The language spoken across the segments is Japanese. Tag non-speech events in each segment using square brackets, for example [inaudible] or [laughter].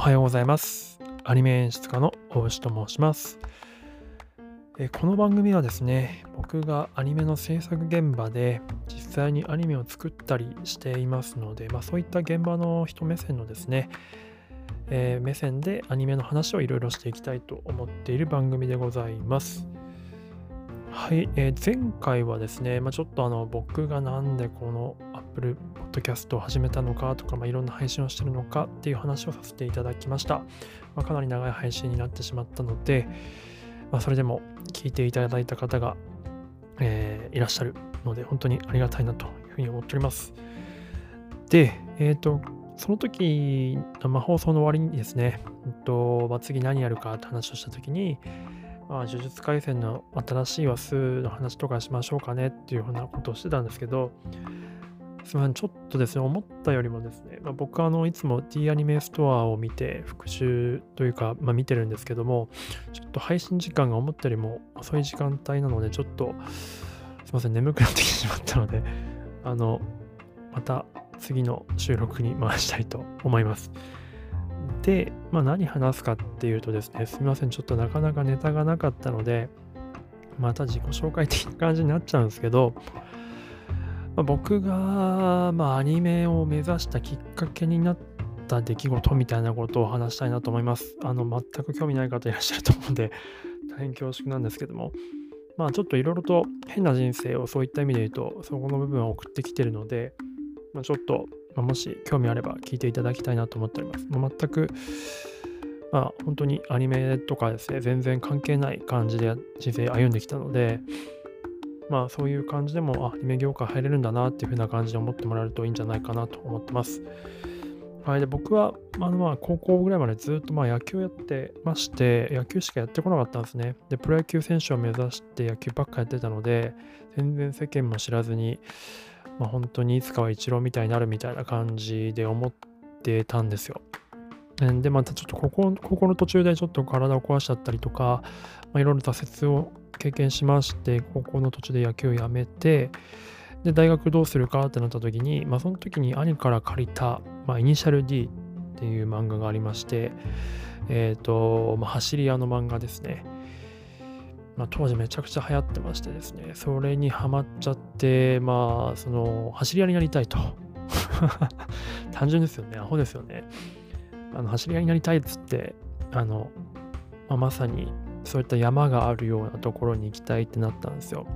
おはようございます。アニメ演出家の大牛と申します。えこの番組はですね、僕がアニメの制作現場で実際にアニメを作ったりしていますので、まあ、そういった現場の人目線のですね、えー目線でアニメの話をいろいろしていきたいと思っている番組でございます。はい、えー前回はですね、まあ、ちょっとあの僕がなんでこの Apple Podcast を始めたのかとか、まあ、いろんな配信をしてるのかっていう話をさせていただきました。まあ、かなり長い配信になってしまったので、まあ、それでも聞いていただいた方が、えーいらっしゃるので、本当にありがたいなというふうに思っております。で、えっ、と、その時、まあ、放送の終わりにですね、えっとまあ、次何やるかって話をした時に、まあ、呪術廻戦の新しい話数の話とかしましょうかねっていうふうなことをしてたんですけど、すみません、ちょっとですね、思ったよりもですね、まあ、僕はあのいつも D アニメストアを見て、復習というか、まあ、見てるんですけども、ちょっと配信時間が思ったよりも遅い時間帯なので、ちょっと、すみません、眠くなってきてしまったので、あの、また次の収録に回したいと思います。で、まあ、何話すかっていうとですね、すみません、ちょっとなかなかネタがなかったので、また自己紹介的な感じになっちゃうんですけど、まあ、僕が、まあ、アニメを目指したきっかけになった出来事みたいなことを話したいなと思います。あの、全く興味ない方いらっしゃると思うんで、[laughs] 大変恐縮なんですけども、まあ、ちょっといろいろと変な人生をそういった意味で言うと、そこの部分を送ってきてるので、まあ、ちょっと、まあもし興味あれば聞いていただきたいなと思っております。もう全く、まあ、本当にアニメとかですね、全然関係ない感じで人生歩んできたので、まあそういう感じでも、あ、アニメ業界入れるんだなっていう風な感じで思ってもらえるといいんじゃないかなと思ってます。はい、で僕は、あのまあ高校ぐらいまでずっとまあ野球やってまして、野球しかやってこなかったんですね。で、プロ野球選手を目指して野球ばっかやってたので、全然世間も知らずに、まあ、本当にいつかはイチローみたいになるみたいな感じで思ってたんですよ。で、またちょっと高校高校の途中でちょっと体を壊しちゃったりとか、まあ、いろいろ挫折を経験しまして、高校の途中で野球をやめて、で、大学どうするかってなった時に、まあ、その時に兄から借りた、まあ、イニシャル D っていう漫画がありまして、えっ、と、まあ、走り屋の漫画ですね。まあ、当時めちゃくちゃ流行ってましてですね、それにハマっちゃって、まあ、その、走り屋になりたいと。[laughs] 単純ですよね、アホですよね。あの走り屋になりたいっつって、あの、まあ、まさにそういった山があるようなところに行きたいってなったんですよ。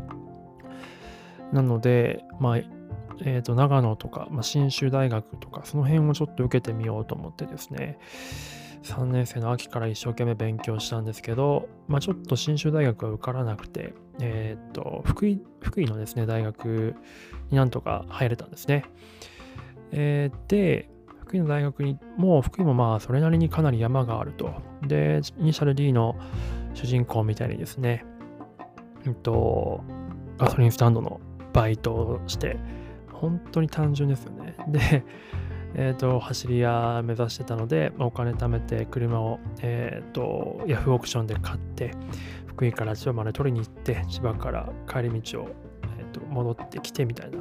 なので、まあ、えー、と長野とか、まあ、信州大学とか、その辺をちょっと受けてみようと思ってですね、3年生の秋から一生懸命勉強したんですけど、まあ、ちょっと信州大学は受からなくて、えっ、と、福井、福井のですね、大学になんとか入れたんですね。えーで、福井の大学にもう福井もまあそれなりにかなり山があると。で、イニシャル D の主人公みたいにですね、うんと、ガソリンスタンドのバイトをして、本当に単純ですよね。で、[laughs] えー、と走り屋目指してたので、まお金貯めて車を、えー、とヤフーオークションで買って福井から千葉まで取りに行って千葉から帰り道を、と戻ってきてみたいな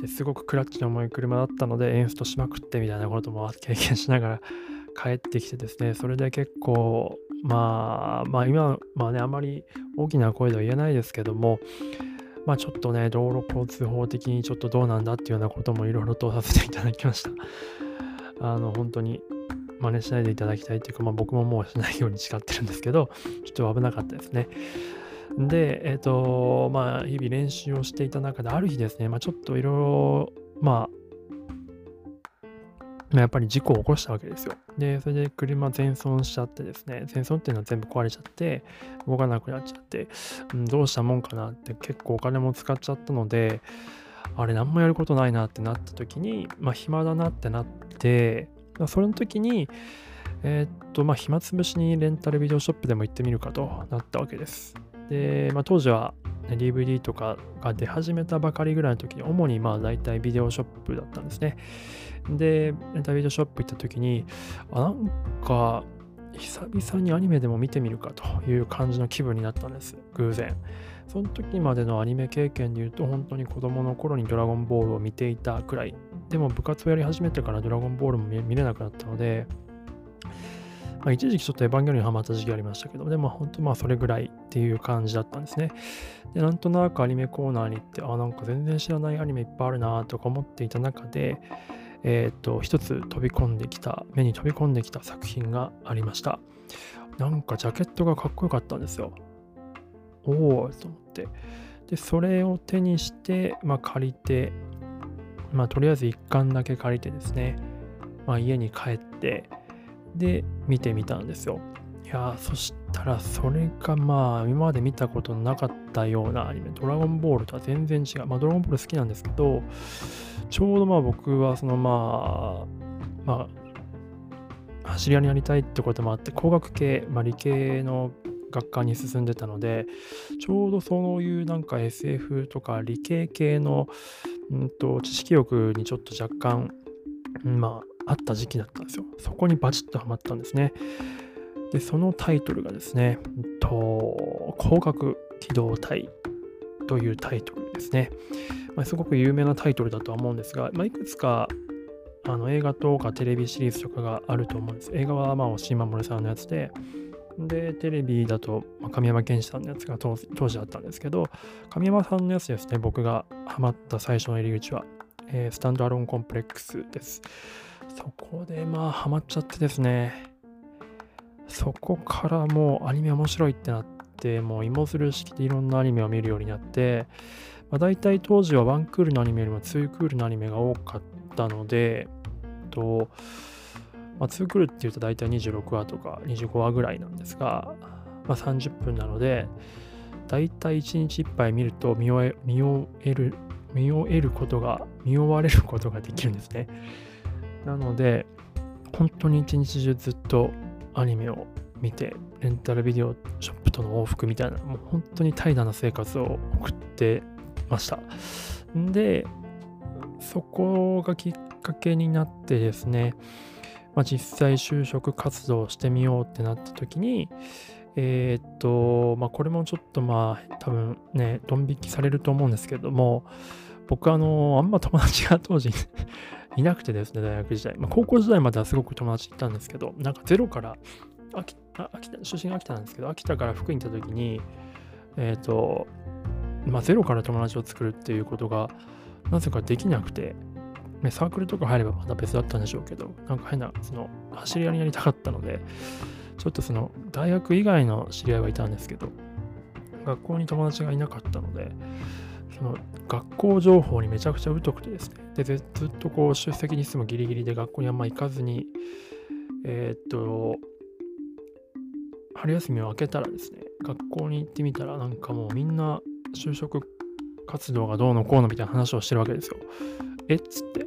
ですごくクラッチの重い車だったのでエンストしまくってみたいなことも経験しながら [laughs] 帰ってきてですねそれで結構まあまあ今まあねあまり大きな声では言えないですけどもまあちょっとね、道路交通法的にちょっとどうなんだっていうようなこともいろいろとさせていただきました。[laughs] あの、本当に真似しないでいただきたいというか、まあ僕ももうしないように誓ってるんですけど、ちょっと危なかったですね。で、えっ、と、まあ日々練習をしていた中で、ある日ですね、まあちょっといろいろ、まあ、やっぱり事故を起こしたわけですよ。で、それで車全損しちゃってですね、全損っていうのは全部壊れちゃって、動かなくなっちゃって、うん、どうしたもんかなって結構お金も使っちゃったので、あれ何もやることないなってなった時に、まあ暇だなってなって、まあそれの時に、えーっと、まあ暇つぶしにレンタルビデオショップでも行ってみるかとなったわけです。で、まあ当時は、ね、DVD とかが出始めたばかりぐらいの時に、主にまあ大体ビデオショップだったんですね。で、レンタルビデオショップ行った時に、あ、なんか、久々にアニメでも見てみるかという感じの気分になったんです。偶然。その時までのアニメ経験で言うと、本当に子供の頃にドラゴンボールを見ていたくらい。でも部活をやり始めてからドラゴンボールも見れなくなったので、まあ、一時期ちょっとエヴァンゲリオンにハマった時期ありましたけど、でも本当まあそれぐらいっていう感じだったんですね。で、なんとなくアニメコーナーに行って、あ、なんか全然知らないアニメいっぱいあるなとか思っていた中で、えっ、と、一つ飛び込んできた、目に飛び込んできた作品がありました。なんかジャケットがかっこよかったんですよ。おおと思って。で、それを手にして、まあ、借りて、まあ、とりあえず一巻だけ借りてですね、まあ、家に帰って、で、見てみたんですよ。いやそしたらそれがまあ今まで見たことなかったようなアニメ、ドラゴンボールとは全然違う。まあドラゴンボール好きなんですけど、ちょうどまあ僕はそのまあ、まあ、走り屋になりたいってこともあって、工学系、まあ、理系の学科に進んでたので、ちょうどそういうなんか SF とか理系系の、うんと、知識欲にちょっと若干、まあ、あった時期だったんですよ。そこにバチッとハマったんですね。で、そのタイトルがですね、うんと、光学機動隊というタイトルですね。まあ、すごく有名なタイトルだとは思うんですが、まあ、いくつかあの映画とかテレビシリーズとかがあると思うんです。映画はまあ押井守さんのやつで、で、テレビだと、まあ、神山健志さんのやつが当時あったんですけど、神山さんのやつですね、僕がハマった最初の入り口は、えー、スタンドアローンコンプレックスです。そこでまあハマっちゃってですね、そこからもうアニメ面白いってなって、もう芋づる式でいろんなアニメを見るようになって、まあ、大体当時はワンクールのアニメよりもツークールのアニメが多かったので、とまあ、2クールっていうと大体26話とか25話ぐらいなんですが、まあ、30分なので、大体1日1杯見ると見終える、見終えることが、見終われることができるんですね。なので、本当に一日中ずっとアニメを見て、レンタルビデオショップとの往復みたいな、もう本当に怠惰な生活を送ってました。で、そこがきっかけになってですね、まあ、実際就職活動してみようってなった時に、えー、っと、まあ、これもちょっとまあ、多分ね、ドン引きされると思うんですけども、僕あの、あんま友達が当時いなくてですね、大学時代。まあ、高校時代まではすごく友達いたんですけど、なんかゼロから秋田、出身が秋田なんですけど、秋田から福井に行った時に、えっ、と、まあ、ゼロから友達を作るっていうことが、なぜかできなくて、ね、サークルとか入ればまた別だったんでしょうけど、なんか変な、その、走り屋になりたかったので、ちょっとその、大学以外の知り合いはいたんですけど、学校に友達がいなかったので、その学校情報にめちゃくちゃ疎くてですね、でずっとこう出席にしてもギリギリで学校にあんま行かずに、えー、っと、春休みを明けたらですね、学校に行ってみたら、なんかもうみんな就職活動がどうのこうのみたいな話をしてるわけですよ。えっつって、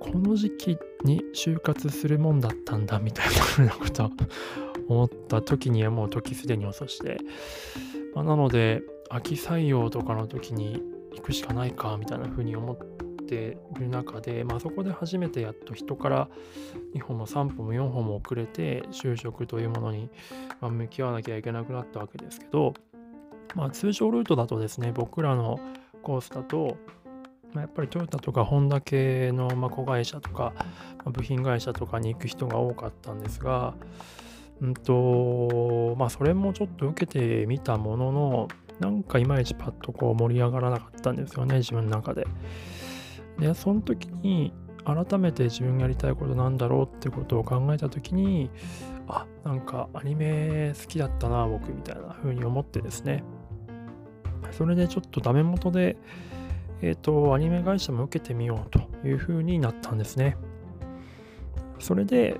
この時期に就活するもんだったんだみたいなこと思った時にはもう時すでに遅して、まあ、なので、秋採用とかの時に行くしかないかみたいなふうに思っている中で、まあ、そこで初めてやっと人から2本も3本も4本も遅れて就職というものに向き合わなきゃいけなくなったわけですけど、まあ、通常ルートだとですね僕らのコースだとま、やっぱりトヨタとかホンダ系のま子会社とか、ま部品会社とかに行く人が多かったんですが、うんと、まあそれもちょっと受けてみたものの、なんかいまいちパッとこう盛り上がらなかったんですよね、自分の中で。で、その時に改めて自分がやりたいことなんだろうってことを考えた時に、あ、なんかアニメ好きだったな、僕みたいな風に思ってですね。それでちょっとダメ元で、えっ、ー、と、アニメ会社も受けてみようという風になったんですね。それで、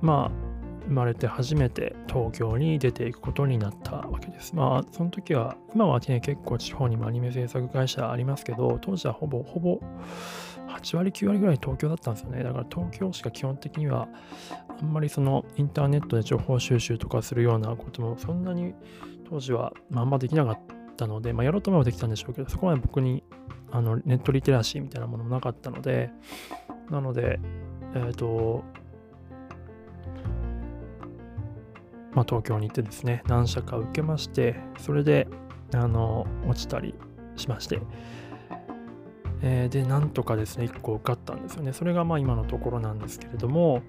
まあ、生まれて初めて東京に出ていくことになったわけです。まあ、その時は、今はね、結構地方にもアニメ制作会社ありますけど、当時はほぼほぼ8割、9割ぐらい東京だったんですよね。だから東京しか基本的には、あんまりそのインターネットで情報収集とかするようなこともそんなに当時はあんまできなかったので、まあ、やろうと思えばできたんでしょうけど、そこまで僕にあのネットリテラシーみたいなものもなかったので、なので、えっ、ー、と、まあ、東京に行ってですね、何社か受けまして、それで、あの、落ちたりしまして、えー、で、なんとかですね、1個受かったんですよね。それがまあ今のところなんですけれども、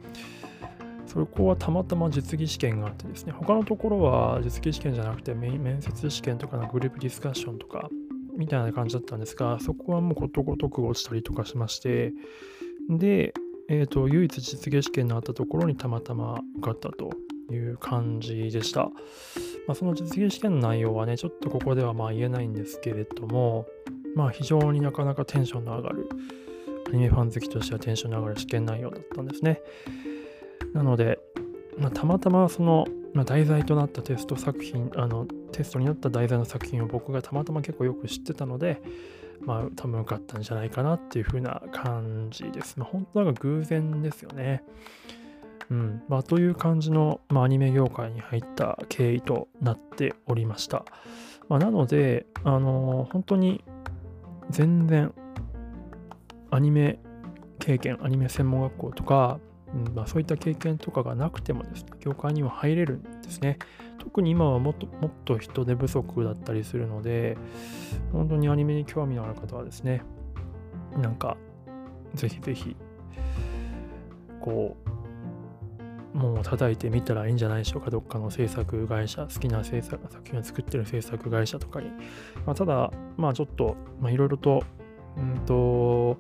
そこはたまたま実技試験があってですね、他のところは実技試験じゃなくて面接試験とかのグループディスカッションとかみたいな感じだったんですが、そこはもうことごとく落ちたりとかしまして、で、えーと、唯一実技試験のあったところにたまたま受かったという感じでした。まあ、その実技試験の内容はね、ちょっとここではまあ言えないんですけれども、まあ非常になかなかテンションの上がる、アニメファン好きとしてはテンションの上がる試験内容だったんですね。なので、まあ、たまたまその、まあ、題材となったテスト作品、あのテストになった題材の作品を僕がたまたま結構よく知ってたので、まあ多分受かったんじゃないかなっていう風な感じです。まあ本当なんか偶然ですよね。うん。まあという感じの、まあ、アニメ業界に入った経緯となっておりました。まあ、なので、あのー、本当に全然アニメ経験、アニメ専門学校とか、うんまあ、そういった経験とかがなくてもですね、業界には入れるんですね。特に今はもっともっと人手不足だったりするので、本当にアニメに興味のある方はですね、なんか、ぜひぜひ、こう、もう叩いてみたらいいんじゃないでしょうか、どっかの制作会社、好きな制作作品を作ってる制作会社とかに。まあ、ただ、まあちょっと、いろいろと、うんと、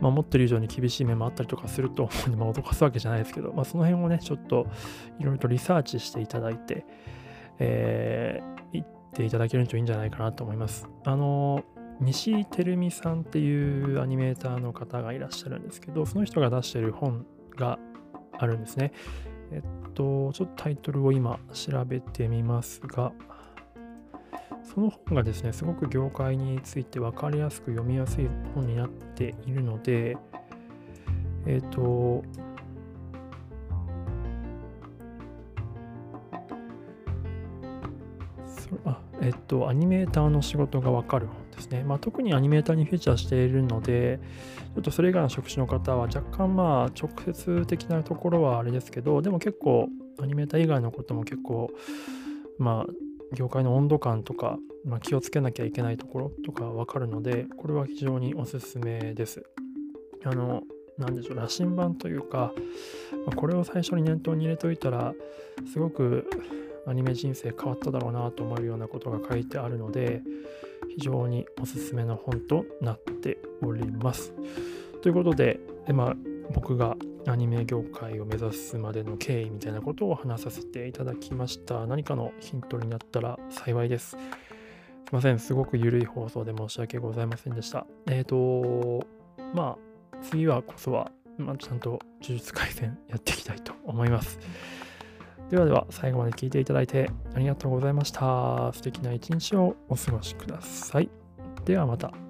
まあ、持ってる以上に厳しい面もあったりとかすると思うんで、まあ、脅かすわけじゃないですけど、まあ、その辺をね、ちょっといろいろとリサーチしていただいて、えー、言っていただけるといいんじゃないかなと思います。あの西照美さんっていうアニメーターの方がいらっしゃるんですけど、その人が出してる本があるんですね。えっと、ちょっとタイトルを今調べてみますが、その本がですね、すごく業界について分かりやすく読みやすい本になっているので、えっ、と、あえっと、アニメーターの仕事がわかる本ですね。まあ、特にアニメーターにフィーチャーしているので、ちょっとそれ以外の職種の方は若干まあ直接的なところはあれですけど、でも結構アニメーター以外のことも結構まあ業界の温度感とか、まあ、気をつけなきゃいけないところとかわかるので、これは非常におすすめです。あの、なんでしょう、羅針盤というか、まあ、これを最初に念頭に入れといたら、すごくアニメ人生変わっただろうなと思うようなことが書いてあるので、非常におすすめの本となっております。ということで、まあ、僕がアニメ業界を目指すまでの経緯みたいなことを話させていただきました。何かのヒントになったら幸いです。すいません。すごく緩い放送で申し訳ございませんでした。えっ、ー、と、まあ、次はこそは、まあ、ちゃんと呪術廻戦やっていきたいと思います。ではでは、最後まで聞いていただいてありがとうございました。素敵な一日をお過ごしください。ではまた。